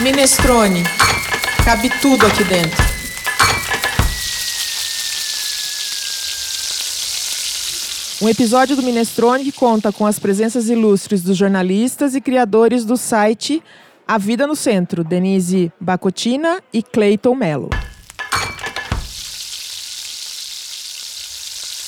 Minestrone. Cabe tudo aqui dentro. Um episódio do Minestrone que conta com as presenças ilustres dos jornalistas e criadores do site A Vida no Centro, Denise Bacotina e Cleiton Mello.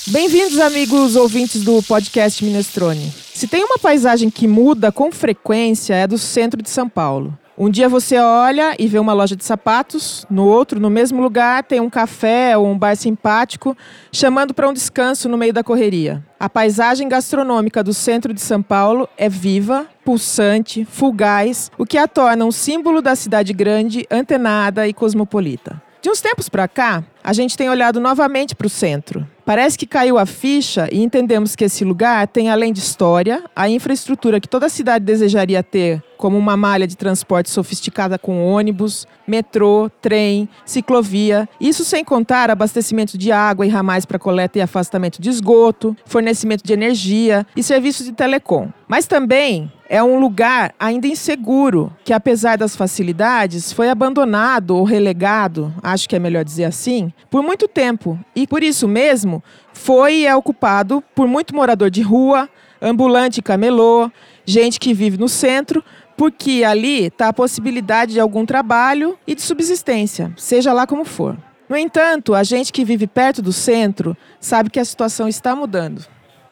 Bem-vindos, amigos ouvintes do podcast Minestrone. Se tem uma paisagem que muda com frequência, é do centro de São Paulo. Um dia você olha e vê uma loja de sapatos, no outro, no mesmo lugar, tem um café ou um bar simpático chamando para um descanso no meio da correria. A paisagem gastronômica do centro de São Paulo é viva, pulsante, fugaz, o que a torna um símbolo da cidade grande, antenada e cosmopolita. De uns tempos para cá, a gente tem olhado novamente para o centro. Parece que caiu a ficha e entendemos que esse lugar tem, além de história, a infraestrutura que toda cidade desejaria ter, como uma malha de transporte sofisticada com ônibus, metrô, trem, ciclovia. Isso sem contar abastecimento de água e ramais para coleta e afastamento de esgoto, fornecimento de energia e serviços de telecom. Mas também é um lugar ainda inseguro, que apesar das facilidades, foi abandonado ou relegado, acho que é melhor dizer assim, por muito tempo. E por isso mesmo, foi e é ocupado por muito morador de rua, ambulante camelô, gente que vive no centro, porque ali está a possibilidade de algum trabalho e de subsistência, seja lá como for. No entanto, a gente que vive perto do centro sabe que a situação está mudando.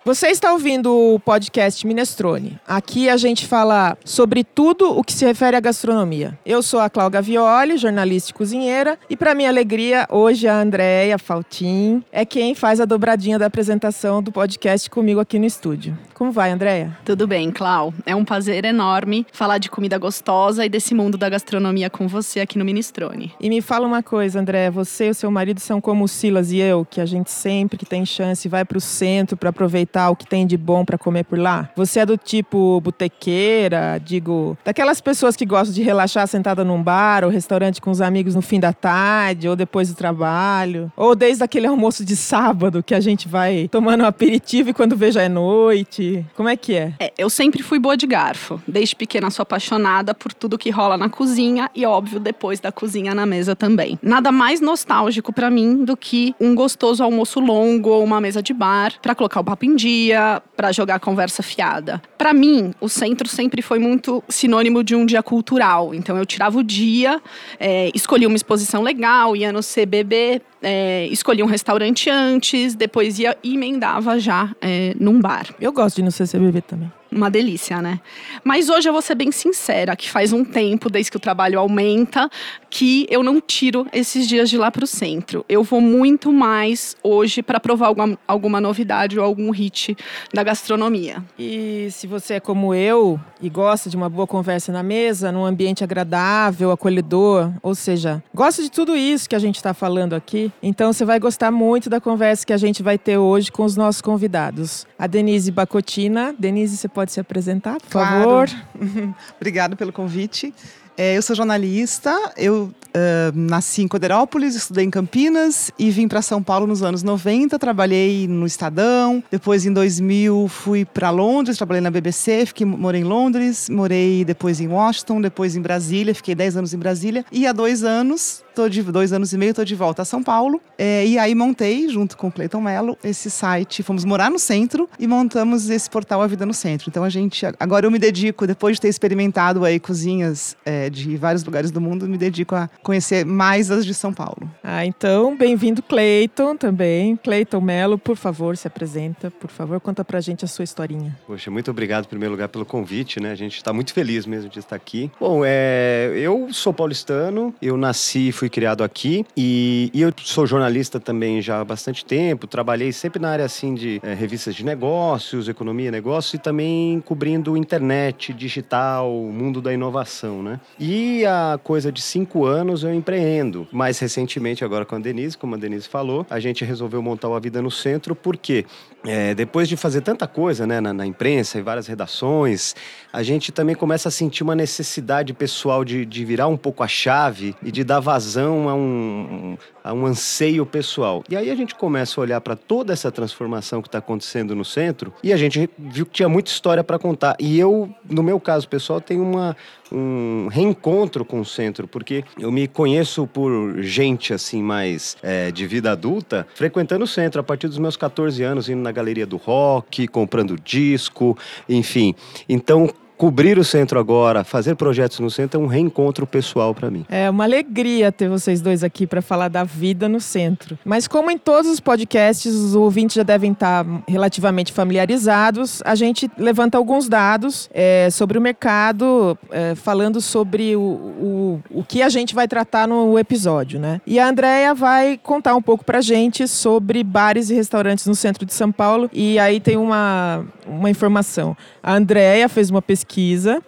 Você está ouvindo o podcast Minestrone. Aqui a gente fala sobre tudo o que se refere à gastronomia. Eu sou a Cláudia Violi, jornalista e cozinheira, e para minha alegria, hoje a Andréia Faltin é quem faz a dobradinha da apresentação do podcast comigo aqui no estúdio. Como vai, Andréia? Tudo bem, Clau. É um prazer enorme falar de comida gostosa e desse mundo da gastronomia com você aqui no Minestrone. E me fala uma coisa, Andréia, você e o seu marido são como o Silas e eu, que a gente sempre que tem chance vai para o centro para aproveitar aproveitar o que tem de bom para comer por lá? Você é do tipo botequeira, digo, daquelas pessoas que gostam de relaxar sentada num bar ou restaurante com os amigos no fim da tarde ou depois do trabalho? Ou desde aquele almoço de sábado que a gente vai tomando um aperitivo e quando vê já é noite? Como é que é? é eu sempre fui boa de garfo. Desde pequena sou apaixonada por tudo que rola na cozinha e, óbvio, depois da cozinha na mesa também. Nada mais nostálgico para mim do que um gostoso almoço longo ou uma mesa de bar para colocar o papo em dia, para jogar conversa fiada. Para mim, o centro sempre foi muito sinônimo de um dia cultural. Então eu tirava o dia, é, escolhia uma exposição legal, ia no CBB, é, escolhia um restaurante antes, depois ia e emendava já é, num bar. Eu gosto de ir no CCBB também uma delícia, né? Mas hoje eu vou ser bem sincera, que faz um tempo, desde que o trabalho aumenta, que eu não tiro esses dias de lá para o centro. Eu vou muito mais hoje para provar alguma, alguma novidade ou algum hit da gastronomia. E se você é como eu e gosta de uma boa conversa na mesa, num ambiente agradável, acolhedor, ou seja, gosta de tudo isso que a gente está falando aqui, então você vai gostar muito da conversa que a gente vai ter hoje com os nossos convidados. A Denise Bacotina. Denise, você pode pode se apresentar, por claro. favor? Obrigado pelo convite. É, eu sou jornalista, eu uh, nasci em Coderópolis, estudei em Campinas e vim para São Paulo nos anos 90. Trabalhei no Estadão, depois em 2000 fui para Londres, trabalhei na BBC, fiquei, morei em Londres, morei depois em Washington, depois em Brasília, fiquei 10 anos em Brasília e há dois anos tô de dois anos e meio, estou de volta a São Paulo. É, e aí montei, junto com o Cleiton Mello, esse site. Fomos morar no centro e montamos esse portal A Vida no Centro. Então a gente. Agora eu me dedico, depois de ter experimentado aí cozinhas é, de vários lugares do mundo, me dedico a conhecer mais as de São Paulo. Ah, então, bem-vindo, Cleiton, também. Cleiton Mello, por favor, se apresenta. Por favor, conta pra gente a sua historinha. Poxa, muito obrigado, em primeiro lugar, pelo convite, né? A gente está muito feliz mesmo de estar aqui. Bom, é, eu sou paulistano, eu nasci, fui fui criado aqui e, e, eu sou jornalista também já há bastante tempo. Trabalhei sempre na área assim de é, revistas de negócios, economia, negócios e também cobrindo internet, digital, mundo da inovação, né? E há coisa de cinco anos eu empreendo. Mais recentemente agora com a Denise, como a Denise falou, a gente resolveu montar a Vida no Centro porque é, depois de fazer tanta coisa né, na, na imprensa e várias redações, a gente também começa a sentir uma necessidade pessoal de, de virar um pouco a chave e de dar vazão razão a um, a um anseio pessoal. E aí a gente começa a olhar para toda essa transformação que está acontecendo no centro e a gente viu que tinha muita história para contar. E eu, no meu caso pessoal, tenho uma, um reencontro com o centro, porque eu me conheço por gente assim mais é, de vida adulta, frequentando o centro a partir dos meus 14 anos, indo na galeria do rock, comprando disco, enfim. Então, cobrir o centro agora, fazer projetos no centro é um reencontro pessoal para mim. É uma alegria ter vocês dois aqui para falar da vida no centro. Mas como em todos os podcasts, os ouvintes já devem estar relativamente familiarizados, a gente levanta alguns dados é, sobre o mercado, é, falando sobre o, o, o que a gente vai tratar no episódio, né? E a Andrea vai contar um pouco pra gente sobre bares e restaurantes no centro de São Paulo. E aí tem uma, uma informação. A Andrea fez uma pesquisa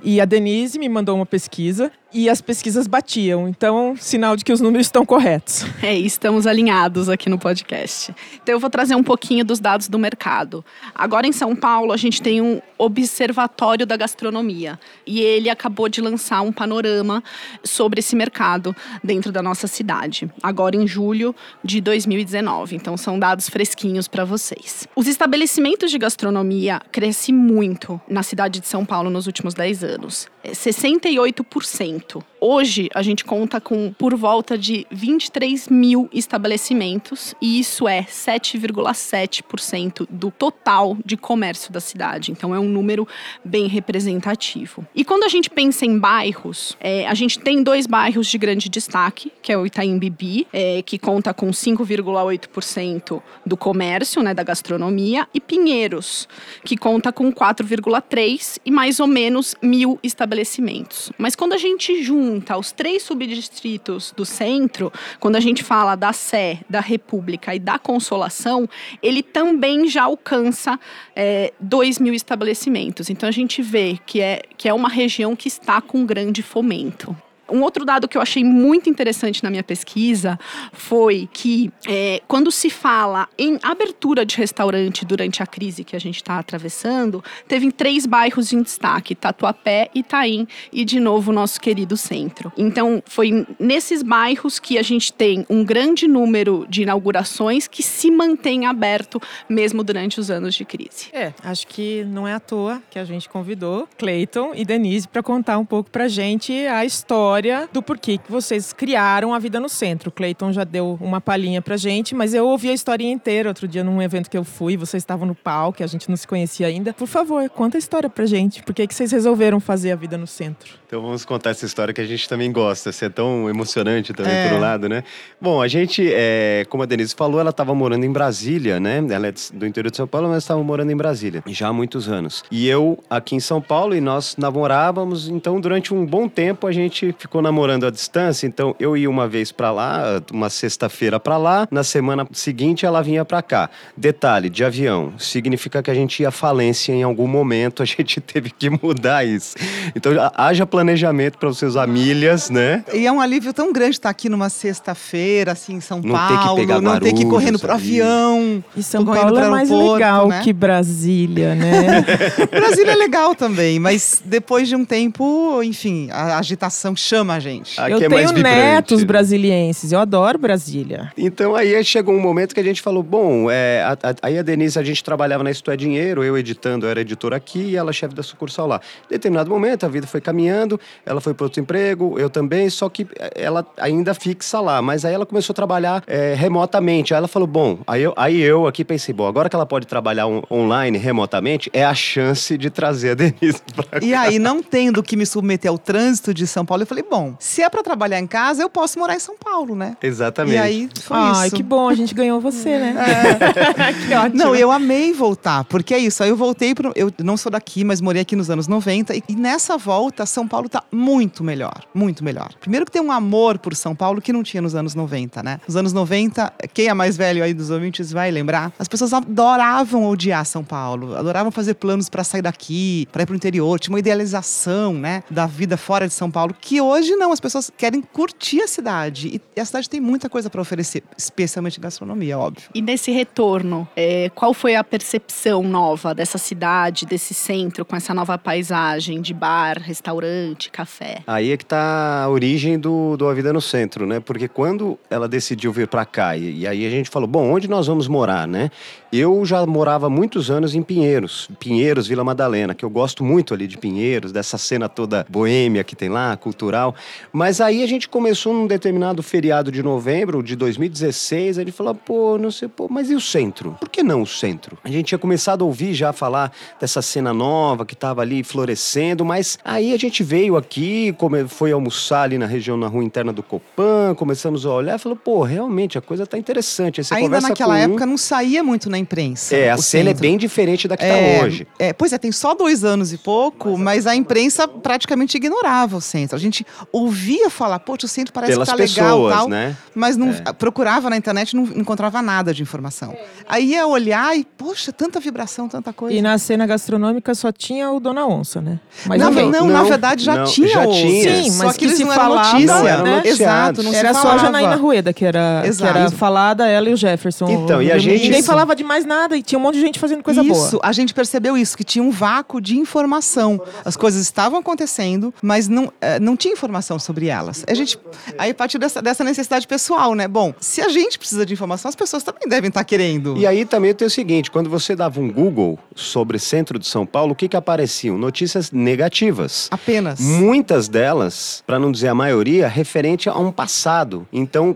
e a Denise me mandou uma pesquisa e as pesquisas batiam. Então, sinal de que os números estão corretos. É, estamos alinhados aqui no podcast. Então, eu vou trazer um pouquinho dos dados do mercado. Agora, em São Paulo, a gente tem um observatório da gastronomia e ele acabou de lançar um panorama sobre esse mercado dentro da nossa cidade, agora em julho de 2019. Então, são dados fresquinhos para vocês. Os estabelecimentos de gastronomia crescem muito na cidade de São Paulo nos últimos 10 anos. 68%. Hoje, a gente conta com por volta de 23 mil estabelecimentos, e isso é 7,7% do total de comércio da cidade. Então, é um número bem representativo. E quando a gente pensa em bairros, é, a gente tem dois bairros de grande destaque, que é o Itaim Bibi, é, que conta com 5,8% do comércio, né, da gastronomia, e Pinheiros, que conta com 4,3% e mais ou menos mil estabelecimentos. Mas quando a gente junta os três subdistritos do centro, quando a gente fala da Sé, da República e da Consolação, ele também já alcança é, 2 mil estabelecimentos. Então a gente vê que é, que é uma região que está com grande fomento. Um outro dado que eu achei muito interessante na minha pesquisa foi que é, quando se fala em abertura de restaurante durante a crise que a gente está atravessando, teve três bairros em destaque: Tatuapé, Itaim e, de novo, o nosso querido centro. Então, foi nesses bairros que a gente tem um grande número de inaugurações que se mantém aberto mesmo durante os anos de crise. É, acho que não é à toa que a gente convidou Clayton e Denise para contar um pouco para gente a história história do porquê que vocês criaram a Vida no Centro. O Cleiton já deu uma palhinha pra gente, mas eu ouvi a história inteira outro dia num evento que eu fui, vocês estavam no palco, a gente não se conhecia ainda. Por favor, conta a história pra gente. Por que, que vocês resolveram fazer a Vida no Centro? Então vamos contar essa história que a gente também gosta, ser é tão emocionante também é. por um lado, né? Bom, a gente, é, como a Denise falou, ela estava morando em Brasília, né? Ela é do interior de São Paulo, mas estava morando em Brasília já há muitos anos. E eu aqui em São Paulo e nós namorávamos, então durante um bom tempo a gente ficou namorando à distância, então eu ia uma vez para lá, uma sexta-feira para lá, na semana seguinte ela vinha para cá. Detalhe, de avião, significa que a gente ia à falência em algum momento, a gente teve que mudar isso. Então haja planejamento para os seus milhas, né? E é um alívio tão grande estar aqui numa sexta-feira, assim, em São não Paulo, ter que pegar não ter que ir correndo pro avião. E São Paulo é mais legal né? que Brasília, né? Brasília é legal também, mas depois de um tempo, enfim, a agitação chama a gente. Aqui eu é tenho netos brasilienses, eu adoro Brasília. Então aí chegou um momento que a gente falou, bom, é, a, a, aí a Denise, a gente trabalhava na Isto é Dinheiro, eu editando, eu era editor aqui e ela chefe da sucursal lá. Em determinado momento, a vida foi caminhando, ela foi para outro emprego, eu também, só que ela ainda fixa lá. Mas aí ela começou a trabalhar é, remotamente. Aí ela falou: bom, aí eu, aí eu aqui pensei: bom, agora que ela pode trabalhar on, online, remotamente, é a chance de trazer a Denise pra cá. E aí, não tendo que me submeter ao trânsito de São Paulo, eu falei: bom, se é para trabalhar em casa, eu posso morar em São Paulo, né? Exatamente. E aí foi Ai, isso. que bom, a gente ganhou você, né? É. que ótimo. Não, eu amei voltar, porque é isso. Aí eu voltei, pro, eu não sou daqui, mas morei aqui nos anos 90, e, e nessa volta, São Paulo tá muito melhor, muito melhor. Primeiro que tem um amor por São Paulo que não tinha nos anos 90, né? Nos anos 90, quem é mais velho aí dos ouvintes vai lembrar, as pessoas adoravam odiar São Paulo, adoravam fazer planos para sair daqui, para ir pro interior, tinha uma idealização, né, da vida fora de São Paulo, que hoje não, as pessoas querem curtir a cidade. E a cidade tem muita coisa para oferecer, especialmente gastronomia, óbvio. E nesse retorno, é, qual foi a percepção nova dessa cidade, desse centro, com essa nova paisagem de bar, restaurante, café? Aí é que tá a origem do, do A Vida no Centro, né? Porque quando ela decidiu vir para cá, e, e, aí a gente falou, bom, onde nós vamos morar, né? Eu já morava muitos anos em Pinheiros, Pinheiros, Vila Madalena, que eu gosto muito ali de Pinheiros, dessa cena toda boêmia que tem lá, cultural. Mas aí a gente começou num determinado feriado de novembro de 2016, a gente falou, pô, não sei, pô, mas e o centro? Por que não o centro? A gente tinha começado a ouvir já falar dessa cena nova que estava ali florescendo, mas aí a gente veio aqui, foi almoçar ali na região, na rua interna do Copan, começamos a olhar e falou, pô, realmente a coisa tá interessante. Aí Ainda naquela época um... não saía muito na imprensa. É, a cena é centro. é bem diferente da que está é, hoje. É, pois é, tem só dois anos e pouco, mas a imprensa praticamente ignorava o centro. A gente ouvia falar, pô, o centro parece Pelas que tá pessoas, legal tal, né? mas não é. procurava na internet não encontrava nada de informação. Aí ia olhar e, poxa, tanta vibração, tanta coisa. E na cena gastronômica só tinha o Dona Onça, né? Mas não, não, não, na verdade já não, tinha. Já tinha. Sim, mas que, que se falava, notícia, né? Exato, não era só a Janaína Rueda que era, que era falada, ela e o Jefferson. Então, e a gente... Ninguém falava de mais nada e tinha um monte de gente fazendo coisa isso, boa. Isso, a gente percebeu isso, que tinha um vácuo de informação. As coisas estavam acontecendo, mas não, eh, não tinha informação sobre elas. A gente, aí partiu dessa, dessa necessidade pessoal, né? Bom, se a gente precisa de informação, as pessoas também devem estar querendo. E aí também tem o seguinte, quando você dava um Google sobre centro de São Paulo, o que que apareciam? Notícias negativas. Apenas. Muitas delas, para não dizer a maioria, referente a um passado. Então,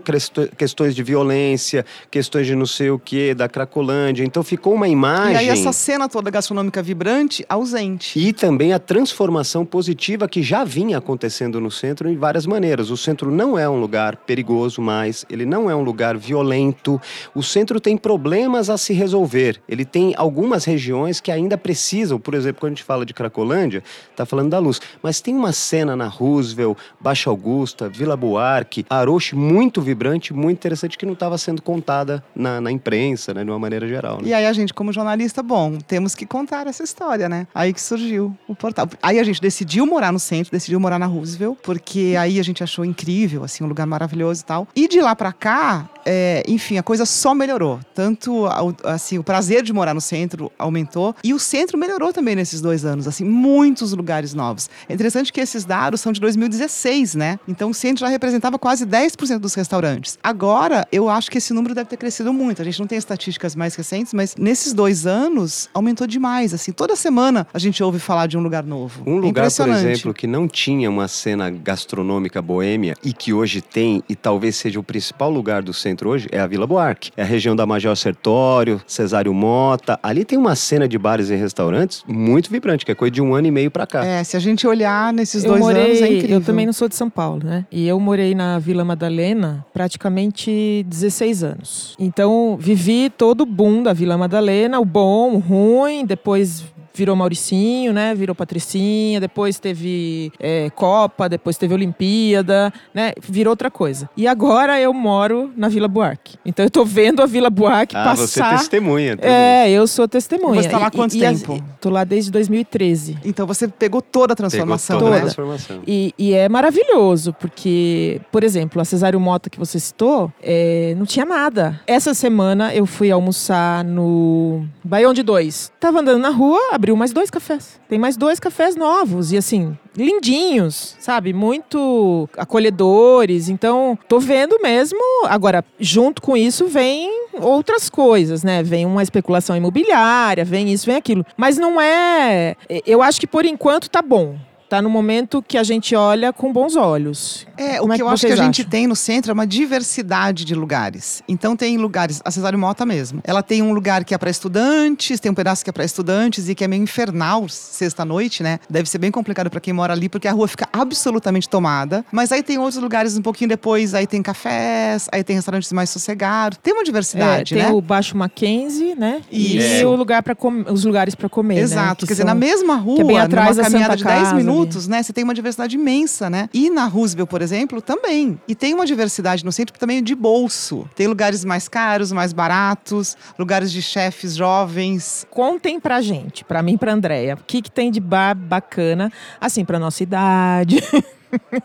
questões de violência, questões de não sei o que, da Cracolândia. Então ficou uma imagem. E aí essa cena toda gastronômica vibrante ausente. E também a transformação positiva que já vinha acontecendo no centro em várias maneiras. O centro não é um lugar perigoso mais, ele não é um lugar violento. O centro tem problemas a se resolver. Ele tem algumas regiões que ainda precisam, por exemplo, quando a gente fala de Cracolândia, está falando da luz. Mas tem uma cena na Roosevelt, Baixa Augusta, Vila Buarque, Aroche muito vibrante, muito interessante que não estava sendo contada na, na imprensa, né, de uma maneira geral. Né? E aí a gente, como jornalista, bom, temos que contar essa história, né? Aí que surgiu o portal. Aí a gente decidiu morar no centro, decidiu morar na Roosevelt, porque aí a gente achou incrível, assim, um lugar maravilhoso e tal. E de lá para cá, é, enfim, a coisa só melhorou. Tanto assim, o prazer de morar no centro aumentou e o centro melhorou também nesses dois anos, assim, muitos lugares novos. É interessante que esses dados são de 2016, né? Então o centro já representava quase 10% dos restaurantes. Agora, eu acho que esse número deve ter crescido muito. A gente não tem estatísticas mais recentes, mas nesses dois anos aumentou demais. Assim, toda semana a gente ouve falar de um lugar novo. Um lugar, por exemplo, que não tinha uma cena gastronômica boêmia e que hoje tem e talvez seja o principal lugar do centro hoje é a Vila Buarque. É a região da Major Sertório, Cesário Mota. Ali tem uma cena de bares e restaurantes muito vibrante, que é coisa de um ano e meio para cá. É, se a gente olhar nesses eu dois morei, anos é incrível. Eu também não sou de São Paulo, né? E eu morei na Vila Madalena praticamente 16 anos. Então, vivi todo o boom da Vila Madalena, o bom, o ruim, depois virou Mauricinho, né? Virou Patricinha, depois teve é, Copa, depois teve Olimpíada, né? Virou outra coisa. E agora eu moro na Vila Buarque. Então eu tô vendo a Vila Buarque ah, passar. você é testemunha. É, eu sou testemunha. Você tá lá há quanto e, tempo? E, tô lá desde 2013. Então você pegou toda a transformação, pegou toda né? a transformação. E, e, é maravilhoso, porque, por exemplo, a Cesário Mota que você citou, é, não tinha nada. Essa semana eu fui almoçar no Baião de Dois. Tava andando na rua, abri abriu mais dois cafés. Tem mais dois cafés novos e assim, lindinhos, sabe? Muito acolhedores. Então, tô vendo mesmo. Agora, junto com isso vem outras coisas, né? Vem uma especulação imobiliária, vem isso, vem aquilo. Mas não é. Eu acho que por enquanto tá bom está no momento que a gente olha com bons olhos. É, Como o que, é que eu acho que a gente tem no centro é uma diversidade de lugares. Então tem lugares, a Cesário Mota mesmo. Ela tem um lugar que é para estudantes, tem um pedaço que é para estudantes e que é meio infernal sexta-noite, né? Deve ser bem complicado para quem mora ali porque a rua fica absolutamente tomada. Mas aí tem outros lugares um pouquinho depois, aí tem cafés, aí tem restaurantes mais sossegados. Tem uma diversidade, é, tem né? Tem o Baixo Mackenzie, né? Isso. E o lugar para os lugares para comer, né? Exato. Né? Quer dizer, na mesma rua, que é bem atrás numa caminhada de 10 minutos, minutos, né? Você tem uma diversidade imensa, né? E na Roosevelt, por exemplo, também. E tem uma diversidade no centro também de bolso. Tem lugares mais caros, mais baratos, lugares de chefes jovens. Contem pra gente, pra mim e pra Andréia, o que, que tem de bar bacana, assim, pra nossa idade.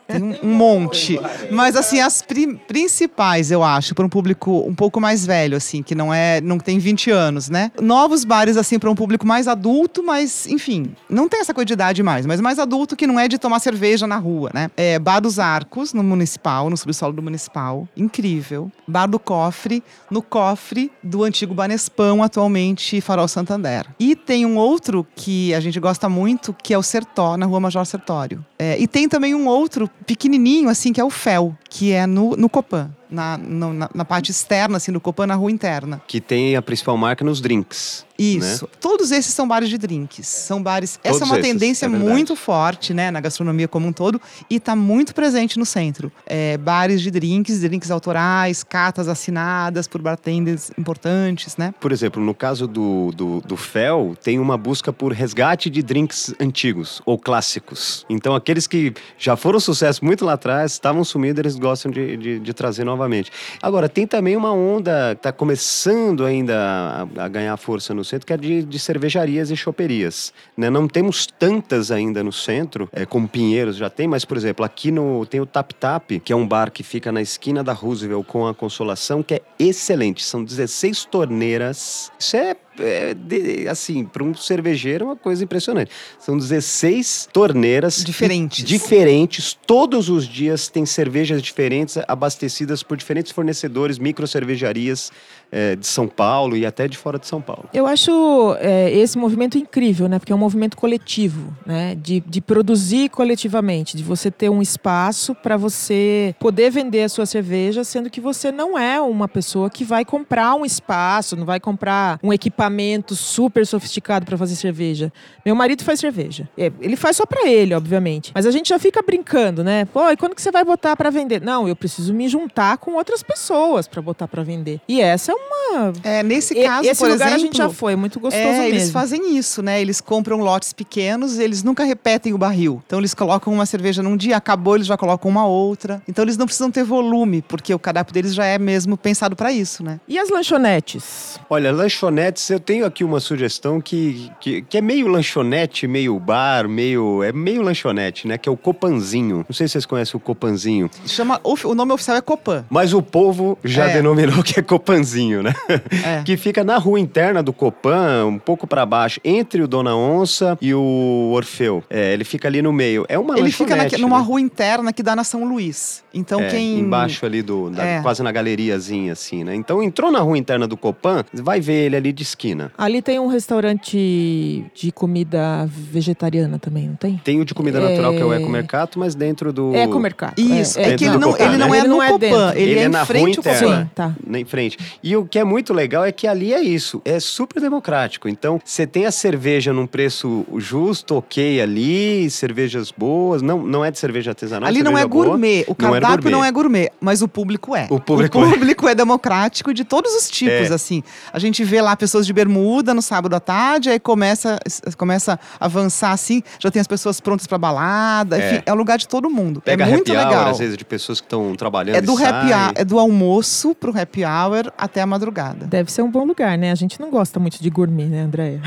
Tem um, um monte. Mas assim, as pri- principais, eu acho, para um público um pouco mais velho, assim, que não é, não tem 20 anos, né? Novos bares assim para um público mais adulto, mas enfim, não tem essa coisa de idade mais, mas mais adulto que não é de tomar cerveja na rua, né? É Bar dos Arcos, no Municipal, no subsolo do Municipal, incrível. Bar do Cofre, no cofre do antigo Banespão, atualmente Farol Santander. E tem um outro que a gente gosta muito, que é o Sertó, na Rua Major Sertório. É, e tem também um outro pequenininho, assim, que é o Fel, que é no, no Copan. Na, no- na, na parte externa, assim, do Copan, na rua interna. Que tem a principal marca nos drinks. Isso. Todos esses são bares de drinks. São bares. essa é Todos uma esses, tendência é muito forte, né, na gastronomia como um todo, e está muito presente no centro. É, bares de drinks, drinks autorais, catas assinadas por bartenders importantes, né? Por exemplo, no caso do, do, do Fel, tem uma busca por resgate de drinks antigos ou clássicos. Então, aqueles que já foram sucesso muito lá atrás, estavam sumidos, eles gostam de, de, de trazer novamente. Agora, tem também uma onda que está começando ainda a, a ganhar força no centro, que é de, de cervejarias e choperias. Né? Não temos tantas ainda no centro, é, como Pinheiros já tem, mas, por exemplo, aqui no, tem o Tap Tap, que é um bar que fica na esquina da Roosevelt com a Consolação, que é excelente. São 16 torneiras. Isso é, é, de- assim, para um cervejeiro é uma coisa impressionante. São 16 torneiras Diferentes. diferentes. Todos os dias tem cervejas diferentes, abastecidas por diferentes fornecedores, micro cervejarias eh, de São Paulo e até de fora de São Paulo. Eu acho é, esse movimento incrível, né? Porque é um movimento coletivo, né? De, de produzir coletivamente, de você ter um espaço para você poder vender a sua cerveja, sendo que você não é uma pessoa que vai comprar um espaço, não vai comprar um equipamento super sofisticado para fazer cerveja. Meu marido faz cerveja. É, Ele faz só para ele, obviamente. Mas a gente já fica brincando, né? Pô, e quando que você vai botar para vender? Não, eu preciso me juntar com outras pessoas para botar para vender. E essa é uma É, nesse e- caso, esse por lugar exemplo, a gente já foi, muito gostoso É, mesmo. eles fazem isso, né? Eles compram lotes pequenos, eles nunca repetem o barril. Então eles colocam uma cerveja num dia, acabou, eles já colocam uma outra. Então eles não precisam ter volume, porque o cardápio deles já é mesmo pensado para isso, né? E as lanchonetes? Olha, lanchonetes, eu tenho aqui uma sugestão que, que, que é meio lanchonete, meio bar, meio. É meio lanchonete, né? Que é o Copanzinho. Não sei se vocês conhecem o Copanzinho. Chama, o, o nome oficial é Copan. Mas o povo já É. denominou que é Copanzinho, né? É. Que fica na rua interna do Copan, um pouco pra baixo, entre o Dona Onça e o Orfeu. É, ele fica ali no meio. É uma Ele fica naque- numa né? rua interna que dá na São Luís. Então É, quem. Embaixo ali do. da- É. Quase na galeriazinha, assim, né? Então entrou na rua interna do Copan, vai ver ele ali de esquina. Ali tem um restaurante de comida vegetariana também, não tem? Tem o de comida É. natural, que é o Ecomercato, mas dentro do. Ecomercado. Isso, É, é, é, que ele não, Copan, ele não né? é Ele no não é Copan, ele, Ele é é em na frente rua interna. Sim, tá. na- em frente. E o que é muito legal é que ali é isso, é super democrático. Então, você tem a cerveja num preço justo, ok ali, cervejas boas, não, não é de cerveja artesanal, Ali não é boa. gourmet, o não é cardápio gourmet. não é gourmet, mas o público é. O público é. público é. democrático de todos os tipos, É. assim. A gente vê lá pessoas de bermuda no sábado à tarde, aí começa, começa a avançar assim, já tem as pessoas prontas pra balada, É. enfim, é o lugar de todo mundo. Pega é muito happy hour, legal. às vezes, de pessoas que estão trabalhando É do, happy hour, é do almoço pro happy hour até a madrugada. Deve ser um bom lugar, né? A gente não gosta muito de gourmet, né, Andréia?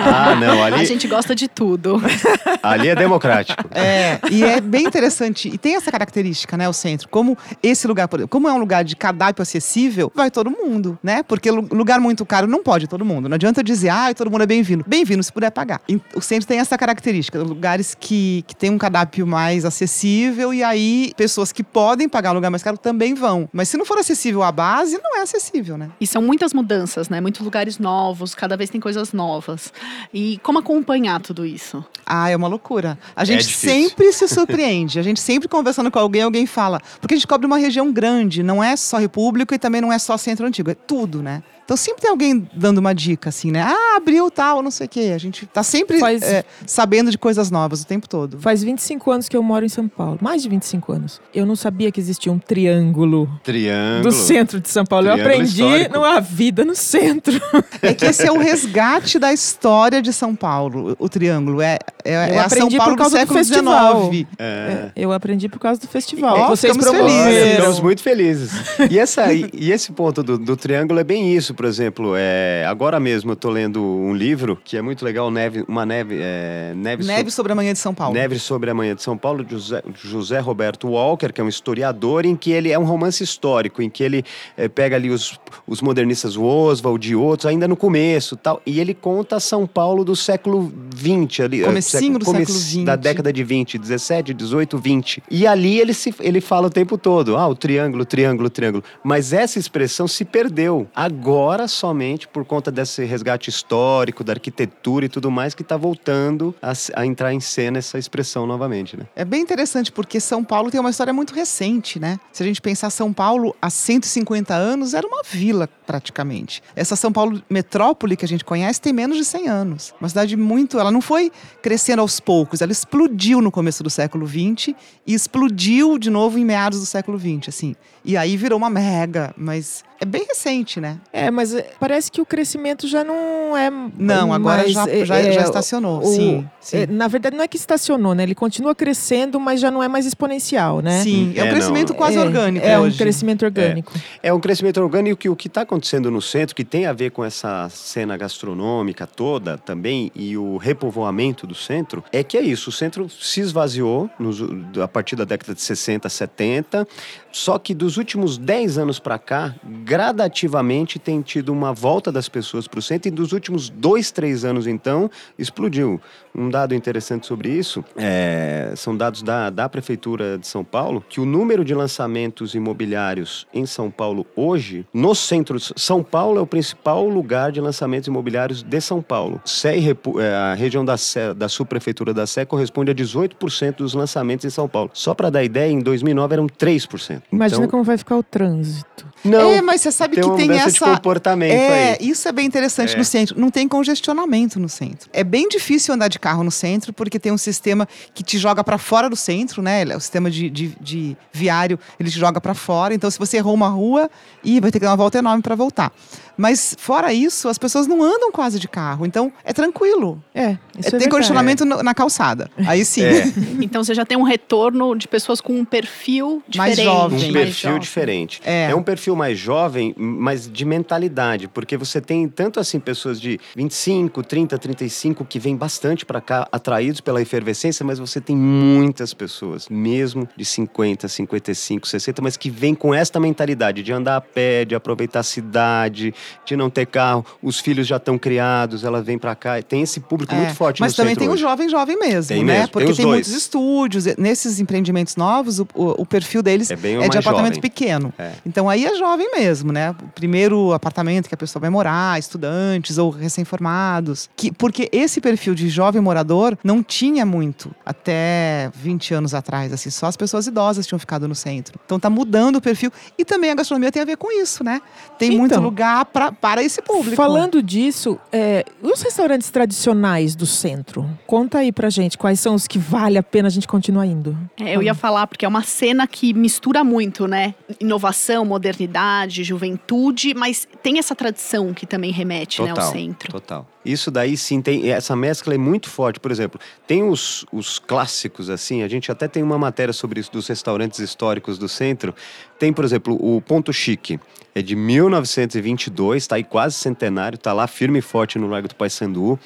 Ah, não, A ali, gente gosta de tudo. ali é democrático. É, e é bem interessante. E tem essa característica, né, o centro. Como esse lugar, por exemplo, como é um lugar de cardápio acessível, vai todo mundo, né? Porque lu- lugar muito caro não pode todo mundo. Não adianta dizer, ah, todo mundo é bem-vindo. Bem-vindo se puder pagar. E O centro tem essa característica, lugares que, que tem um cardápio mais acessível e aí pessoas que podem pagar um lugar mais caro também vão. Mas se não for acessível a base, não é acessível, né? E são muitas mudanças, né? Muitos lugares novos, cada vez tem coisas novas. E como acompanhar tudo isso? Ah, é uma loucura. A gente difícil. sempre se surpreende. A gente sempre conversando com alguém, alguém fala. Porque a gente cobre uma região grande, não é só República e também não é só Centro Antigo, é tudo, né? Então sempre tem alguém dando uma dica, assim, né? Ah, abriu tal, não sei o quê. A gente tá sempre Faz- é, sabendo de coisas novas o tempo todo. Faz 25 anos que eu moro em São Paulo. Mais de 25 anos. Eu não sabia que existia um triângulo Triângulo. do centro de São Paulo. Eu Triângulo aprendi histórico. numa vida no centro. É que esse é o resgate da história de São Paulo, o triângulo. É, é, é a São aprendi por Paulo do causa do século festival. XIX. É. Eu aprendi por causa do festival. Ó, Vocês ficamos felizes. ficamos muito felizes. E, essa, e, e esse ponto do, do triângulo é bem isso, isso, por exemplo, é, agora mesmo eu tô lendo um livro que é muito legal, neve, uma neve, é, neve, Neve sobre a manhã de São Paulo. Neve sobre a Manhã de São Paulo, de José, José Roberto Walker, que é um historiador, em que ele é um romance histórico, em que ele eh, pega ali os, os modernistas Oswald e outros, ainda no começo tal, e ele conta São Paulo do século XX, ali, eh, Comecinho do século XX. Da década de 20, 17, 18, 20. E ali ele, se, ele fala o tempo todo, ah, o triângulo, triângulo, triângulo. Mas essa expressão se perdeu. Agora, somente por conta desse resgate histórico, da arquitetura e tudo mais, que está voltando a, a entrar em cena essa expressão novamente, né? É bem interessante porque São Paulo tem uma história muito recente, né? Se a gente pensar São Paulo há 150 anos, era uma vila praticamente. Essa São Paulo metrópole que a gente conhece tem menos de 100 anos. Uma cidade muito, ela não foi crescendo aos poucos, ela explodiu no começo do século 20 e explodiu de novo em meados do século 20, assim. E aí virou uma mega, mas é bem recente, né? É, mas é, parece que o crescimento já não é. Não, agora mais, já, é, já, é, já estacionou. o- sim, sim. é, na verdade, não é que estacionou, né? Ele continua crescendo, mas já não é mais exponencial, né? Sim, é um É, não, crescimento quase é, orgânico É hoje. um crescimento orgânico. É um crescimento orgânico que o que está acontecendo no centro, que tem a ver com essa cena gastronômica toda também e o repovoamento do centro, é que é isso. O centro se esvaziou nos- a partir da década de 60, 70. Só que dos últimos 10 anos para cá, gradativamente tem tido uma volta das pessoas para o centro e dos últimos dois, três anos então explodiu. Um dado interessante sobre isso é, são dados da, da prefeitura de São Paulo que o número de lançamentos imobiliários em São Paulo hoje, no centro de São Paulo é o principal lugar de lançamentos imobiliários de São Paulo. Sé é, a região da Sé, da subprefeitura da Sé corresponde a 18% dos lançamentos em São Paulo. Só para dar ideia, em 2009 eram 3%. Imagina então, como vai ficar o trânsito. Não, é, mas você sabe tem que uma tem essa. de comportamento É, aí. isso é bem interessante É. no centro. Não tem congestionamento no centro. É bem difícil andar de carro no centro, porque tem um sistema que te joga para fora do centro, né? O sistema de, de- de viário, ele te joga para fora. Então, se você errou uma rua, ih, vai ter que dar uma volta enorme para voltar. Mas, fora isso, as pessoas não andam quase de carro. Então, é tranquilo. É, isso É, é tem verdade. condicionamento no- na calçada. Aí sim. É. Então você já tem um retorno de pessoas com um perfil Mais diferente. jovem. Um mais perfil jovem. diferente. É. É. um perfil mais jovem, mas de mentalidade, porque você tem tanto assim pessoas de 25, 30, 35 que vêm bastante para cá atraídos pela efervescência, mas você tem muitas pessoas, mesmo de 50, 55, 60, mas que vêm com esta mentalidade de andar a pé, de aproveitar a cidade, de não ter carro, os filhos já estão criados, ela vem para cá, tem esse público É, muito forte Mas no também tem o hoje. jovem jovem mesmo, Tem né? mesmo, tem Porque os tem, dois. muitos estúdios. e Nesses empreendimentos novos, o, o- o perfil deles É bem o é de apartamento jovem. pequeno. É. Então aí é jovem mesmo, né? O primeiro apartamento que a pessoa vai morar, estudantes ou recém-formados. Que, porque esse perfil de jovem morador não tinha muito até 20 anos atrás, assim, só as pessoas idosas tinham ficado no centro. Então tá mudando o perfil. E também a gastronomia tem a ver com isso, né? Tem muito Então, lugar pra, para esse público. Falando disso, é, os restaurantes tradicionais do centro, conta aí pra gente quais são os que vale a pena a gente continuar indo. É, eu ia falar, porque é uma cena que mistura muito, né? Inovação, modernidade, juventude, mas tem essa tradição que também remete né, ao Total, centro. Total. Isso daí sim tem. Essa mescla é muito forte. Por exemplo, tem os, os clássicos, assim, a gente até tem uma matéria sobre isso dos restaurantes históricos do centro. Tem, por exemplo, o Ponto Chique. É de 1922, tá aí quase centenário, tá lá firme e forte no Largo do Paissandu.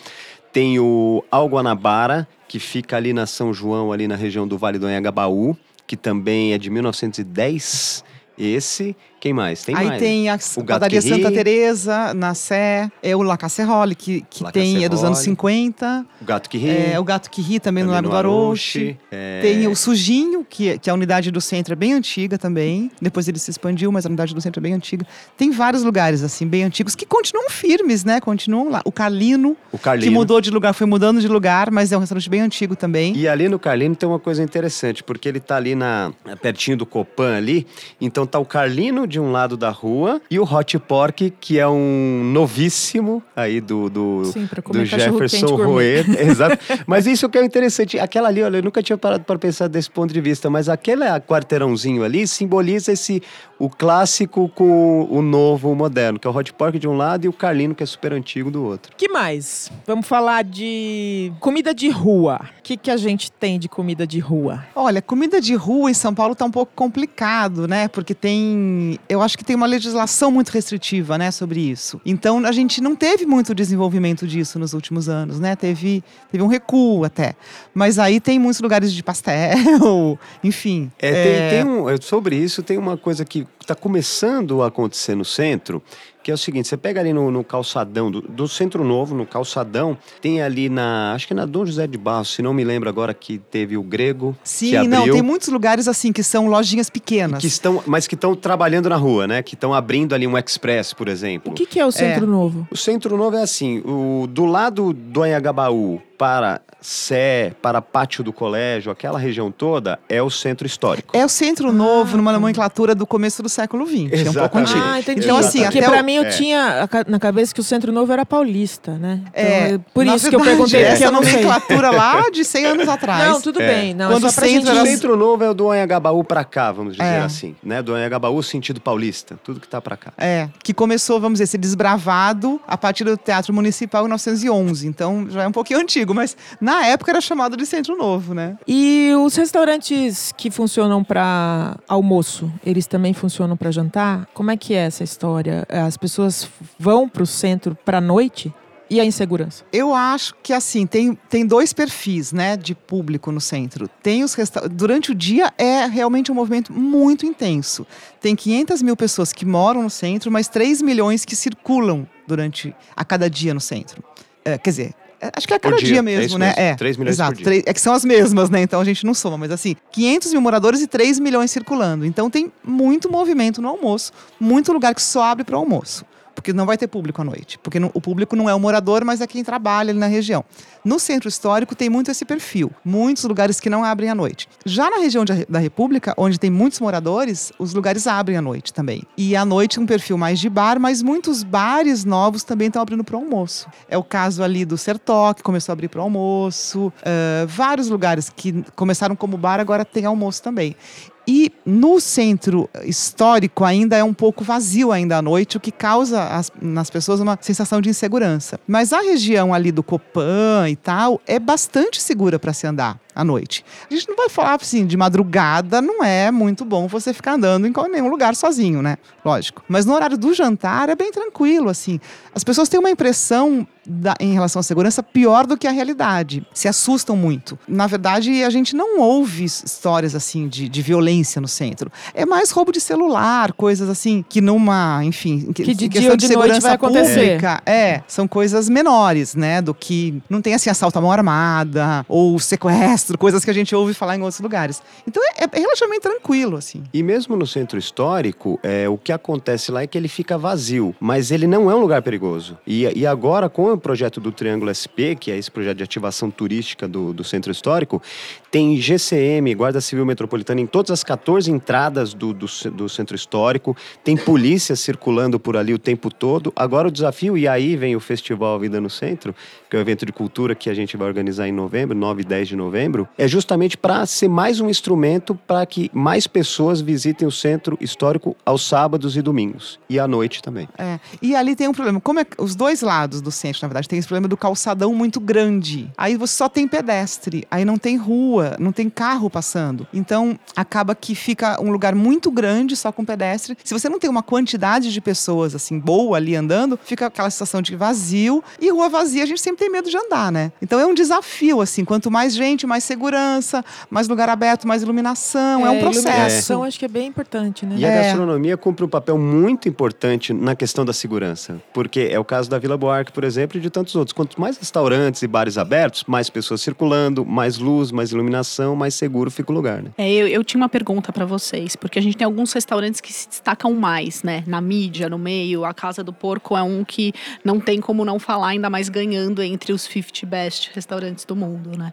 Tem o Alguanabara, que fica ali na São João, ali na região do Vale do Anhangabaú, que também é de 1910. Esse, quem mais? Tem Aí mais. tem a O padaria. Santa Teresa na Sé, é o La Casserole, que, que La tem é dos anos Casserole. 50. O Gato que ri. É, o Gato que ri também, no Lago do Aroche. É, Tem o Sujinho, que, que a unidade do centro é bem antiga também. Depois ele se expandiu, mas a unidade do centro é bem antiga. Tem vários lugares, assim, bem antigos, que continuam firmes, né? Continuam lá. O Carlino, o Carlino. que mudou de lugar, foi mudando de lugar, mas é um restaurante bem antigo também. E ali no Carlino tem uma coisa interessante, porque ele tá ali na pertinho do Copan ali, então tá o Carlino de um lado da rua e o Hot Pork, que é um novíssimo aí do, do, Sim, do Jefferson. Roer. Exato. Mas isso que é interessante, aquela ali, olha, eu nunca tinha parado para pensar desse ponto de vista, mas aquele quarteirãozinho ali simboliza esse o clássico com o novo, o moderno, que é o Hot Pork de um lado e o Carlino, que é super antigo, do outro. que mais? Vamos falar de comida de rua. O que, que a gente tem de comida de rua? Olha, comida de rua em São Paulo tá um pouco complicado, né? Porque tem eu acho que tem uma legislação muito restritiva, né, sobre isso. Então a gente não teve muito desenvolvimento disso nos últimos anos, né? Teve, teve um recuo até. Mas aí tem muitos lugares de pastel, enfim. É, é... Tem, tem um, sobre isso tem uma coisa que está começando a acontecer no centro, que é o seguinte: você pega ali no, no calçadão do, do, Centro Novo, no calçadão, tem ali na. Acho que é na Dom José de Barros, se não me lembro agora que teve o grego. Sim, não, tem muitos lugares assim que são lojinhas pequenas. Que estão, mas que estão trabalhando na rua, né? Que estão abrindo ali um express, por exemplo. O que, que é o Centro é. Novo? O Centro Novo é assim: o, do lado do Anhangabaú para Sé, para Pátio do Colégio, aquela região toda, é o centro histórico. É o centro novo, ah, numa nomenclatura do começo do século XX. Exatamente. É um pouco antigo. Ah, entendi. Então, assim, Porque para o... mim eu é. tinha na cabeça que o centro novo era paulista, né? Então, é, por isso verdade, que eu perguntei. Essa eu nomenclatura lá de 100 anos atrás. Não, tudo é. bem. Não, Quando é o centro, era... centro novo é o do Anhangabaú para cá, vamos dizer é. assim. Né? Do Anhangabaú, sentido paulista. Tudo que tá para cá. É, que começou, vamos dizer, esse desbravado a partir do Teatro Municipal em 1911. Então, já é um pouquinho antigo, mas na época era chamado de Centro Novo, né? E os restaurantes que funcionam para almoço, eles também funcionam para jantar? Como é que é essa história? As pessoas vão para o centro para noite? E a insegurança? Eu acho que assim, tem, tem dois perfis, né, de público no centro. Tem os resta... Durante o dia é realmente um movimento muito intenso. Tem 500 mil pessoas que moram no centro, mas 3 milhões que circulam durante a cada dia no centro. É, quer dizer, acho que é cada dia, dia, mesmo, é né? Mesmo. É. 3 milhões exato, por dia. É que são as mesmas, né? Então a gente não soma, mas assim, 500 mil moradores e 3 milhões circulando. Então tem muito movimento no almoço, muito lugar que só abre para o almoço porque não vai ter público à noite. Porque não, o público não é o morador, mas é quem trabalha ali na região. No centro histórico tem muito esse perfil, muitos lugares que não abrem à noite. Já na região de, da República, onde tem muitos moradores, os lugares abrem à noite também. E à noite um perfil mais de bar, mas muitos bares novos também estão abrindo para almoço. É o caso ali do Sertó, que começou a abrir para almoço. Uh, vários lugares que começaram como bar agora tem almoço também. E no centro histórico ainda é um pouco vazio ainda à noite, o que causa as, nas pessoas uma sensação de insegurança. Mas a região ali do Copan e tal é bastante segura para se andar à noite. A gente não vai falar assim, de madrugada não é muito bom você ficar andando em nenhum lugar sozinho, né? Lógico. Mas no horário do jantar é bem tranquilo, assim. As pessoas têm uma impressão da, em relação à segurança pior do que a realidade. Se assustam muito. Na verdade, a gente não ouve histórias assim de, de violência no centro. É mais roubo de celular, coisas assim que numa, enfim, que, que de dia ou de, de acontecer. Pública, é, são coisas menores, né, do que não tem assim assalto à mão armada ou sequestro coisas que a gente ouve falar em outros lugares. Então é, é relativamente tranquilo, assim. E mesmo no centro histórico, é, o que acontece lá é que ele fica vazio, mas ele não é um lugar perigoso. E, e agora, com o projeto do Triângulo SP, que é esse projeto de ativação turística do, do centro histórico, tem GCM, Guarda Civil Metropolitana, em todas as 14 entradas do, do, do centro histórico, tem polícia circulando por ali o tempo todo. Agora o desafio, e aí vem o Festival Vida no Centro, que é o evento de cultura que a gente vai organizar em novembro, 9 e 10 de novembro é justamente para ser mais um instrumento para que mais pessoas visitem o centro histórico aos sábados e domingos. E à noite também. É. E ali tem um problema. Como é os dois lados do centro, na verdade, tem esse problema do calçadão muito grande. Aí você só tem pedestre, aí não tem rua, não tem carro passando. Então acaba que fica um lugar muito grande só com pedestre. Se você não tem uma quantidade de pessoas assim boa ali andando, fica aquela sensação de vazio. E rua vazia a gente sempre tem medo de andar, né? Então é um desafio assim, quanto mais gente, mais segurança, mais lugar aberto, mais iluminação. É, é um processo. Iluminação acho que é bem importante, né? E a é. gastronomia cumpre um papel muito importante na questão da segurança. Porque é o caso da Vila Buarque, por exemplo, e de tantos outros. Quanto mais restaurantes e bares abertos, mais pessoas circulando, mais luz, mais iluminação, mais seguro fica o lugar, né? É, eu, eu tinha uma pergunta para vocês, porque a gente tem alguns restaurantes que se destacam mais, né? Na mídia, no meio. A Casa do Porco é um que não tem como não falar, ainda mais ganhando entre os 50 best restaurantes do mundo, né?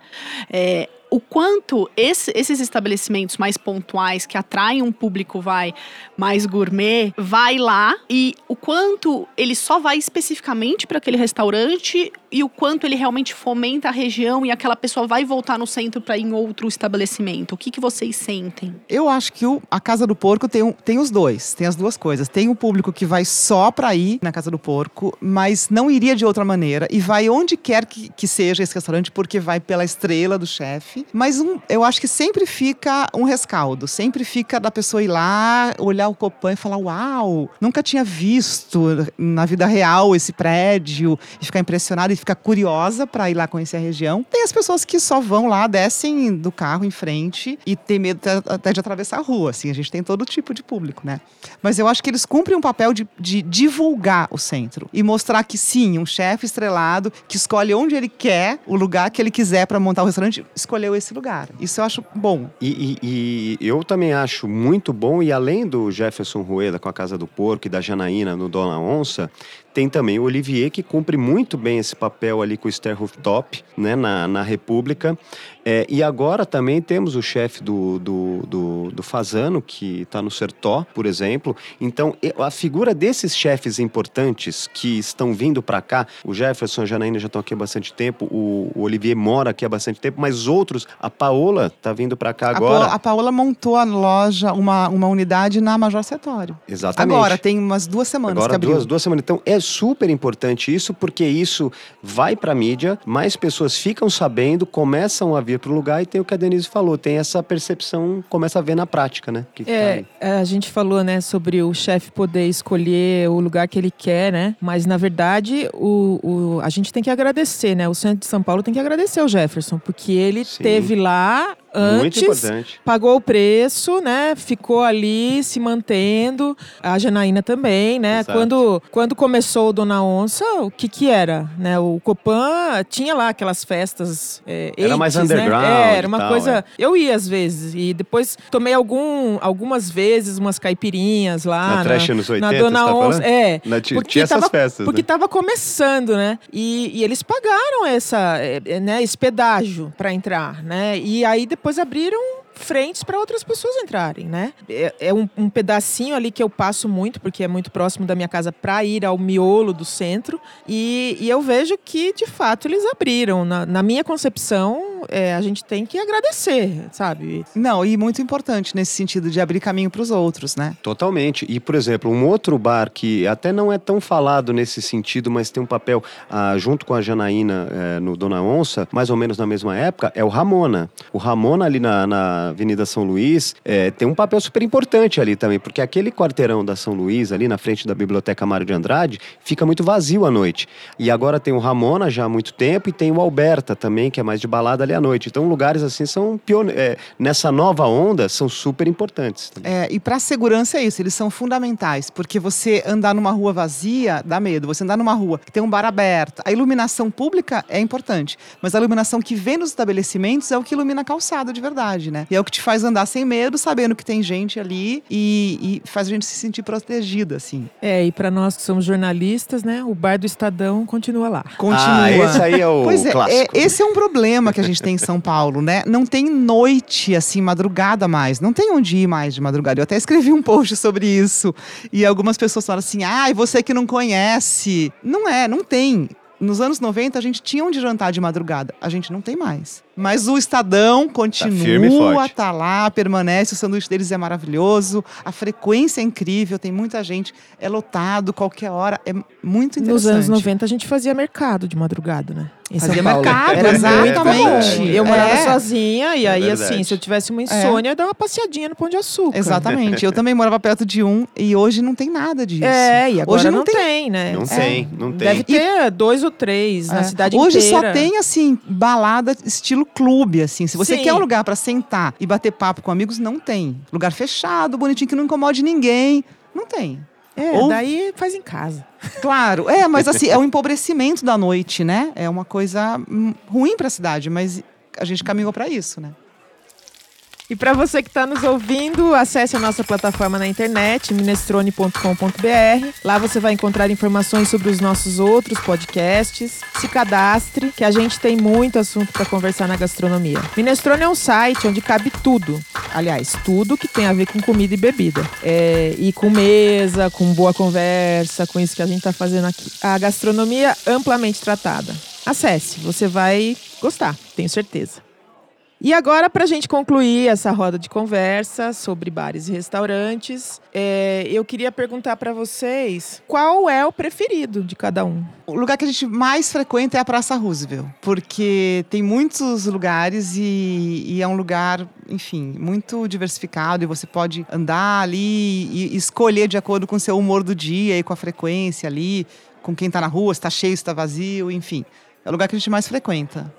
É, o quanto esse, esses estabelecimentos mais pontuais que atraem um público vai mais gourmet vai lá e o quanto ele só vai especificamente para aquele restaurante e o quanto ele realmente fomenta a região e aquela pessoa vai voltar no centro para ir em outro estabelecimento? O que, que vocês sentem? Eu acho que o, a Casa do Porco tem, tem os dois, tem as duas coisas. Tem o público que vai só para ir na Casa do Porco, mas não iria de outra maneira e vai onde quer que, que seja esse restaurante porque vai pela estrela do chefe. Mas um, eu acho que sempre fica um rescaldo, sempre fica da pessoa ir lá, olhar o Copan e falar: Uau, nunca tinha visto na vida real esse prédio e ficar impressionada e ficar curiosa para ir lá conhecer a região. Tem as pessoas que só vão lá, descem do carro em frente e tem medo até de atravessar a rua. Assim, a gente tem todo tipo de público, né? Mas eu acho que eles cumprem um papel de, de divulgar o centro e mostrar que sim, um chefe estrelado que escolhe onde ele quer, o lugar que ele quiser para montar o restaurante, escolheu esse lugar. Isso eu acho bom. E, e, e, eu também acho muito bom, e além do Jefferson Rueda com a Casa do Porco e da Janaína no Dona Onça, tem também o Olivier, que cumpre muito bem esse papel ali com o Esther Rooftop, né, na, na República. É, e agora também temos o chefe do, do, do, do Fazano, que está no Sertó, por exemplo. Então, a figura desses chefes importantes que estão vindo para cá, o Jefferson e a Janaína já estão aqui há bastante tempo, o, o, Olivier mora aqui há bastante tempo, mas outros, a Paola está vindo para cá agora. A, a Paola montou a loja, uma, uma unidade na Major Setório. Exatamente. Agora, tem umas duas semanas agora, que abriu. Duas, duas semanas. Então, é super importante isso, porque isso vai para a mídia, mais pessoas ficam sabendo, começam a vir para o lugar e tem o que a Denise falou, tem essa percepção, começa a ver na prática, né? Que é, tá a gente falou, né, sobre o chefe poder escolher o lugar que ele quer, né? Mas, na verdade, o, o, a gente tem que agradecer, né? O centro de São Paulo tem que agradecer ao Jefferson, porque ele Sim. teve lá antes, pagou o preço, né? Ficou ali se mantendo. A Janaína também, né? Quando, quando começou o Dona Onça, o que que era, né? O Copan tinha lá aquelas festas é, Era mais né? underground né? é, Era uma tal, coisa... É. Eu ia às vezes e depois tomei algum, algumas vezes umas caipirinhas lá. Na, na nos 80, na Dona tá Onça. É. Na, tinha essas festas. Porque né? tava começando, né? E, e eles pagaram essa, é, é, né, esse pedágio para entrar, né? E aí depois depois abriram frentes para outras pessoas entrarem, né? É, é um, um, pedacinho ali que eu passo muito, porque é muito próximo da minha casa, para ir ao miolo do centro. E, e, eu vejo que, de fato, eles abriram. Na, na minha concepção, é, a gente tem que agradecer, sabe? Não, e muito importante nesse sentido de abrir caminho para os outros, né? Totalmente. E, por exemplo, um outro bar que até não é tão falado nesse sentido, mas tem um papel ah, junto com a Janaína eh, no Dona Onça, mais ou menos na mesma época, é o Ramona. O Ramona ali na, na Avenida São Luís, é, tem um papel super importante ali também, porque aquele quarteirão da São Luís, ali na frente da Biblioteca Mário de Andrade, fica muito vazio à noite. E agora tem o Ramona já há muito tempo e tem o Alberta também, que é mais de balada ali à noite. Então, lugares assim são é, nessa nova onda são super importantes. É, e para a segurança é isso, eles são fundamentais, porque você andar numa rua vazia dá medo. Você andar numa rua que tem um bar aberto, a iluminação pública é importante, mas a iluminação que vem nos estabelecimentos é o que ilumina a calçada de verdade, né? E é o que te faz andar sem medo, sabendo que tem gente ali e, e faz a gente se sentir protegida, assim. É, e para nós que somos jornalistas, né, o bar do Estadão continua lá. Continua. Ah, esse aí é o pois é, clássico. É, esse é um problema que a gente tem em São Paulo, né? Não tem noite, assim, madrugada mais. Não tem onde ir mais de madrugada. Eu até escrevi um post sobre isso. E algumas pessoas falaram assim, ah, você que não conhece. Não é, não tem. Nos anos 90, a gente tinha onde jantar de madrugada. A gente não tem mais. Mas o Estadão continua, tá, tá lá, permanece, o sanduíche deles é maravilhoso, a frequência é incrível, tem muita gente, é lotado qualquer hora, é muito interessante. Nos anos 90 a gente fazia mercado de madrugada, né? Em fazia mercado, exatamente. Eu morava é. sozinha e é aí, assim, se eu tivesse uma insônia, é. eu dava uma passeadinha no Pão de Açúcar. Exatamente. eu também morava perto de um e hoje não tem nada disso. É, e agora hoje não, não tem, tem, né? Não tem, não tem. Deve ter dois ou três na é. cidade hoje inteira. Hoje só tem, assim, balada estilo estilo clube, assim. Se você Sim. quer um lugar para sentar e bater papo com amigos, não tem. Lugar fechado, bonitinho, que não incomode ninguém. Não tem. É, Ou... daí faz em casa. Claro, é, mas assim, é um empobrecimento da noite, né? É uma coisa hum, ruim para a cidade, mas a gente caminhou para isso, né? E para você que está nos ouvindo, acesse a nossa plataforma na internet, minestrone.com.br. Lá você vai encontrar informações sobre os nossos outros podcasts. Se cadastre, que a gente tem muito assunto para conversar na gastronomia. Minestrone é um site onde cabe tudo. Aliás, tudo que tem a ver com comida e bebida. É, e com mesa, com boa conversa, com isso que a gente está fazendo aqui. A gastronomia amplamente tratada. acesse, você vai gostar, tenho certeza. E agora, para a gente concluir essa roda de conversa sobre bares e restaurantes, é, eu queria perguntar para vocês qual é o preferido de cada um. O lugar que a gente mais frequenta é a Praça Roosevelt, porque tem muitos lugares e, e é um lugar, enfim, muito diversificado e você pode andar ali e escolher de acordo com o seu humor do dia e com a frequência ali, com quem está na rua, se está cheio, se está vazio, enfim. É o lugar que a gente mais frequenta.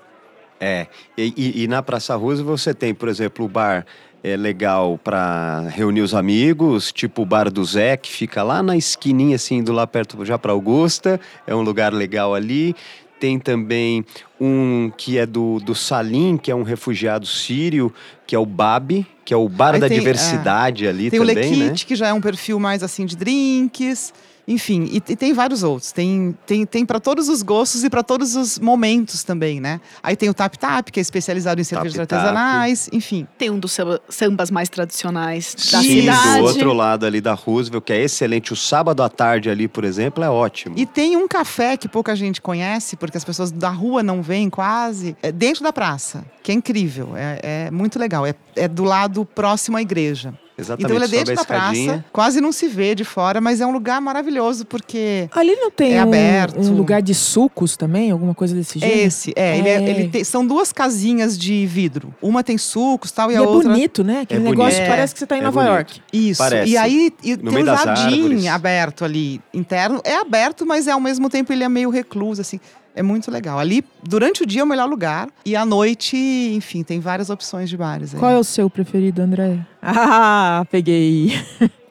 É, e, e, e na Praça Roosevelt você tem, por exemplo, o bar é legal para reunir os amigos, tipo o bar do Zé, que fica lá na esquininha, assim, do lá perto já para Augusta, é um lugar legal ali. Tem também um que é do, do Salim, que é um refugiado sírio, que é o Babi, que é o bar Aí da tem, diversidade ali Tem também, o Lekit, né? que já é um perfil mais assim de drinks. Enfim, e, e tem vários outros. Tem, tem, tem para todos os gostos e para todos os momentos também, né? Aí tem o Tap Tap, que é especializado em cervejas artesanais, enfim. Tem um dos samba- sambas mais tradicionais da Sim, cidade. do outro lado ali da Roosevelt, que é excelente. O sábado à tarde ali, por exemplo, é ótimo. E tem um café que pouca gente conhece, porque as pessoas da rua não veem quase, é dentro da praça, que é incrível, é, é muito legal. É, é do lado próximo à igreja. Exatamente, Então ele é dentro a da praça, quase não se vê de fora, mas é um lugar maravilhoso, porque Ali não tem É um, aberto. um lugar de sucos também, alguma coisa desse jeito? é esse. É, Ele, é- É. ele tem- são duas casinhas de vidro. Uma tem sucos tal, e, E a é outra. bonito, né? Aquele É negócio bonito. que parece que você tá em É Nova bonito. York. Isso. Parece. E aí e tem um jardim árvores. aberto ali, interno. É aberto, mas é, ao mesmo tempo ele é meio recluso, assim. É muito legal. Ali, durante o dia, é o melhor lugar. E à noite, enfim, tem várias opções de bares. aí. Qual é o seu preferido, André? Ah, peguei.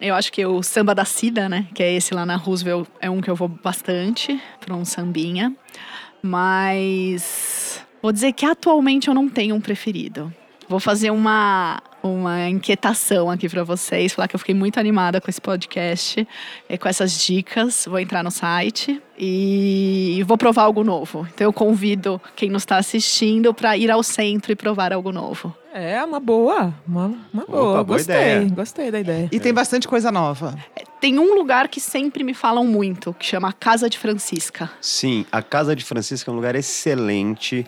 Eu acho que o samba da Cida, né? Que é esse lá na Roosevelt, é um que eu vou bastante para um sambinha. Mas vou dizer que atualmente eu não tenho um preferido. Vou fazer uma, uma inquietação aqui para vocês, falar que eu fiquei muito animada com esse podcast, eh, com essas dicas. Vou entrar no site e vou provar algo novo. Então eu convido quem nos está assistindo para ir ao centro e provar algo novo. É uma boa, uma, uma boa. Opa, boa gostei, ideia. gostei da ideia. E tem bastante coisa nova. Tem um lugar que sempre me falam muito, que chama Casa de Francisca. Sim, a Casa de Francisco é um lugar excelente.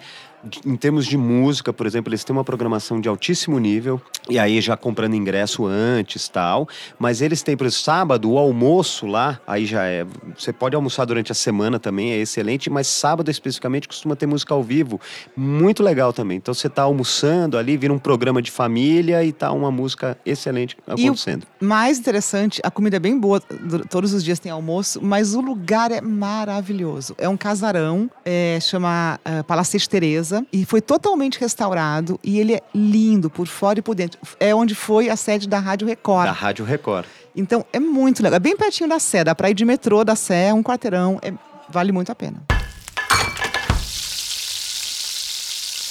Em termos de música, por exemplo, eles têm uma programação de altíssimo nível, e aí já comprando ingresso antes tal. Mas eles têm, por exemplo, sábado, o almoço lá, aí já é. Você pode almoçar durante a semana também, é excelente, mas sábado especificamente costuma ter música ao vivo, muito legal também. Então você tá almoçando ali, vira um programa de família e tá uma música excelente E o- acontecendo. Mais interessante, a comida é bem boa, todos os dias tem almoço, mas o lugar é maravilhoso. É um casarão, é, chama uh, Palacete Teresa, e foi totalmente restaurado, e ele é lindo por fora e por dentro. É onde foi a sede da Rádio Record. Da Rádio Record. Então é muito legal. É bem pertinho da Sé, dá pra ir de metrô da Sé, um quarteirão, é- vale muito a pena.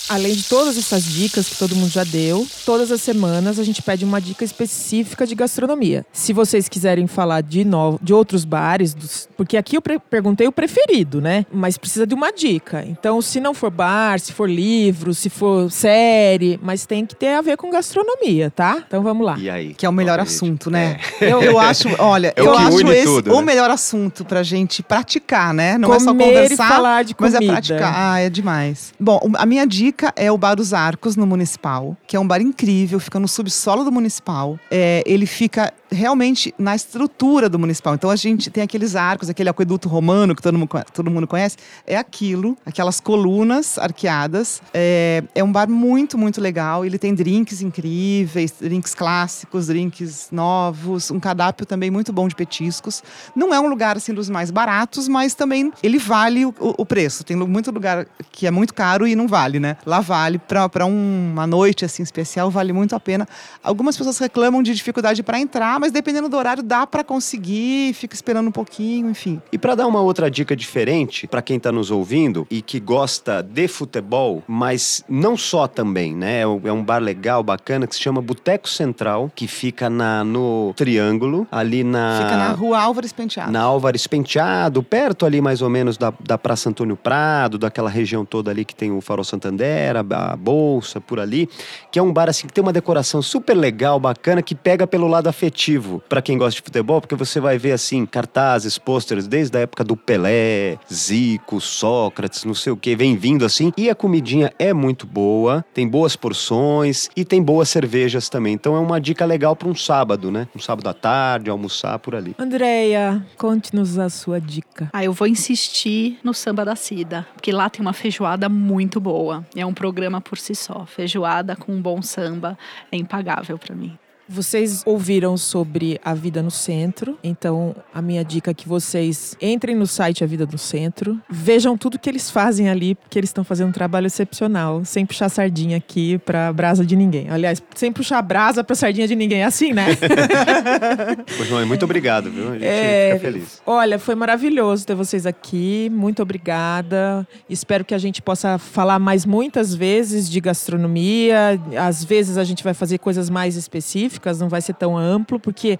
Além de todas essas dicas que todo mundo já deu, todas as semanas a gente pede uma dica específica de gastronomia. Se vocês quiserem falar de novo, de outros bares, dos- porque aqui eu pre- perguntei o preferido, né? Mas precisa de uma dica. Então, se não for bar, se for livro, se for série, mas tem que ter a ver com gastronomia, tá? Então vamos lá. E aí? Que é o melhor assunto, né? É. Eu, eu acho, olha, É o eu acho esse tudo, o né? melhor assunto pra gente praticar, né? Não é só Comer conversar. e falar de Mas comida. é praticar. Ah, é demais. Bom, a minha dica é o Bar dos Arcos, no Municipal, que é um bar incrível, fica no subsolo do Municipal. É, ele fica realmente na estrutura do Municipal. Então a gente tem aqueles arcos, aquele aqueduto romano que todo mundo, todo mundo conhece. É aquilo, aquelas colunas arqueadas. É, é um bar muito, muito legal. Ele tem drinks incríveis, drinks clássicos, drinks novos, um cardápio também muito bom de petiscos. Não é um lugar assim dos mais baratos, mas também ele vale o, o- preço. Tem muito lugar que é muito caro e não vale, né? Lá vale para uma noite assim especial, vale muito a pena. Algumas pessoas reclamam de dificuldade para entrar, mas dependendo do horário dá para conseguir, fica esperando um pouquinho, enfim. E para dar uma outra dica diferente para quem está nos ouvindo e que gosta de futebol, mas não só também, né? É um é um bar legal, bacana, que se chama Boteco Central, que fica na, no Triângulo, ali na. Fica na rua Álvares Penteado. Na Álvares Penteado, perto ali mais ou menos da, da Praça Antônio Prado, daquela região toda ali que tem o Farol Santander. Ibirapuera, a Bolsa, por ali, que é um bar assim que tem uma decoração super legal, bacana, que pega pelo lado afetivo para quem gosta de futebol, porque você vai ver assim cartazes, pôsteres desde a época do Pelé, Zico, Sócrates, não sei o que, vem vindo assim. E a comidinha é muito boa, tem boas porções e tem boas cervejas também. Então é uma dica legal para um sábado, né? Um sábado à tarde, almoçar por ali. Andréia, conte-nos a sua dica. Ah, eu vou insistir no Samba da Cida, porque lá tem uma feijoada muito boa. É um programa por si só. Feijoada com um bom samba é impagável para mim. Vocês ouviram sobre a vida no centro, então a minha dica é que vocês entrem no site A Vida no Centro, vejam tudo que eles fazem ali, porque eles estão fazendo um trabalho excepcional, sem puxar sardinha aqui pra brasa de ninguém. Aliás, sem puxar brasa pra sardinha de ninguém, é assim, né? Pois não, muito obrigado, viu? A gente é, fica feliz. Olha, foi maravilhoso ter vocês aqui, muito obrigada. Espero que a gente possa falar mais muitas vezes de gastronomia, às vezes a gente vai fazer coisas mais específicas específicas, não vai ser tão amplo, porque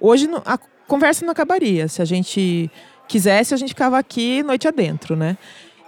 hoje a conversa não acabaria. Se a gente quisesse, a gente ficava aqui noite adentro, né?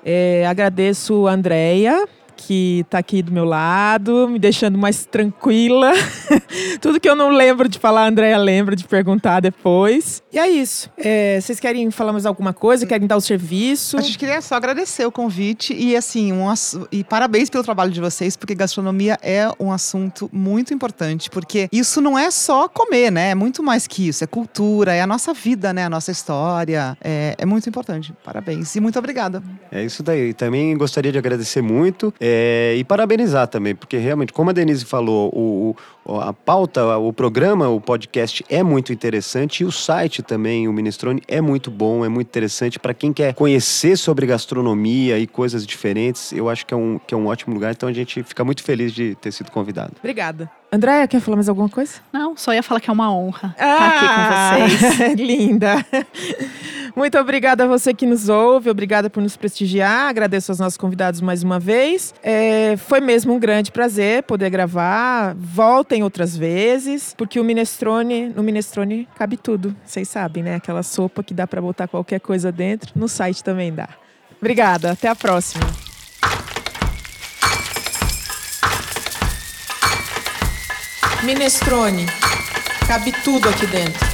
É, agradeço a Andrea que está aqui do meu lado, me deixando mais tranquila. Tudo que eu não lembro de falar, a Andrea lembra de perguntar depois. E é isso. É, vocês querem falar mais alguma coisa? Querem dar o serviço? A gente queria só agradecer o convite e assim, um, e parabéns pelo trabalho de vocês, porque gastronomia é um assunto muito importante, porque isso não é só comer, né? É muito mais que isso. É cultura, é a nossa vida, né? A nossa história. É, é muito importante. Parabéns e muito obrigada. É isso daí. Também gostaria de agradecer muito. É, é, e parabenizar também, porque realmente, como a Denise falou, o, o, a pauta, o programa, o podcast é muito interessante e o site também, o Minestrone, é muito bom, é muito interessante para quem quer conhecer sobre gastronomia e coisas diferentes. Eu acho que é, um, que é um ótimo lugar, então a gente fica muito feliz de ter sido convidado. Obrigada. Andréia, quer falar mais alguma coisa? Não, só ia falar que é uma honra ah, estar aqui com vocês. Linda. Muito obrigada a você que nos ouve, obrigada por nos prestigiar. Agradeço aos nossos convidados mais uma vez. É, foi mesmo um grande prazer poder gravar. Voltem outras vezes, porque o minestrone, no minestrone cabe tudo. Vocês sabem, né? Aquela sopa que dá para botar qualquer coisa dentro. No site também dá. Obrigada, até a próxima. Minestrone. Cabe tudo aqui dentro.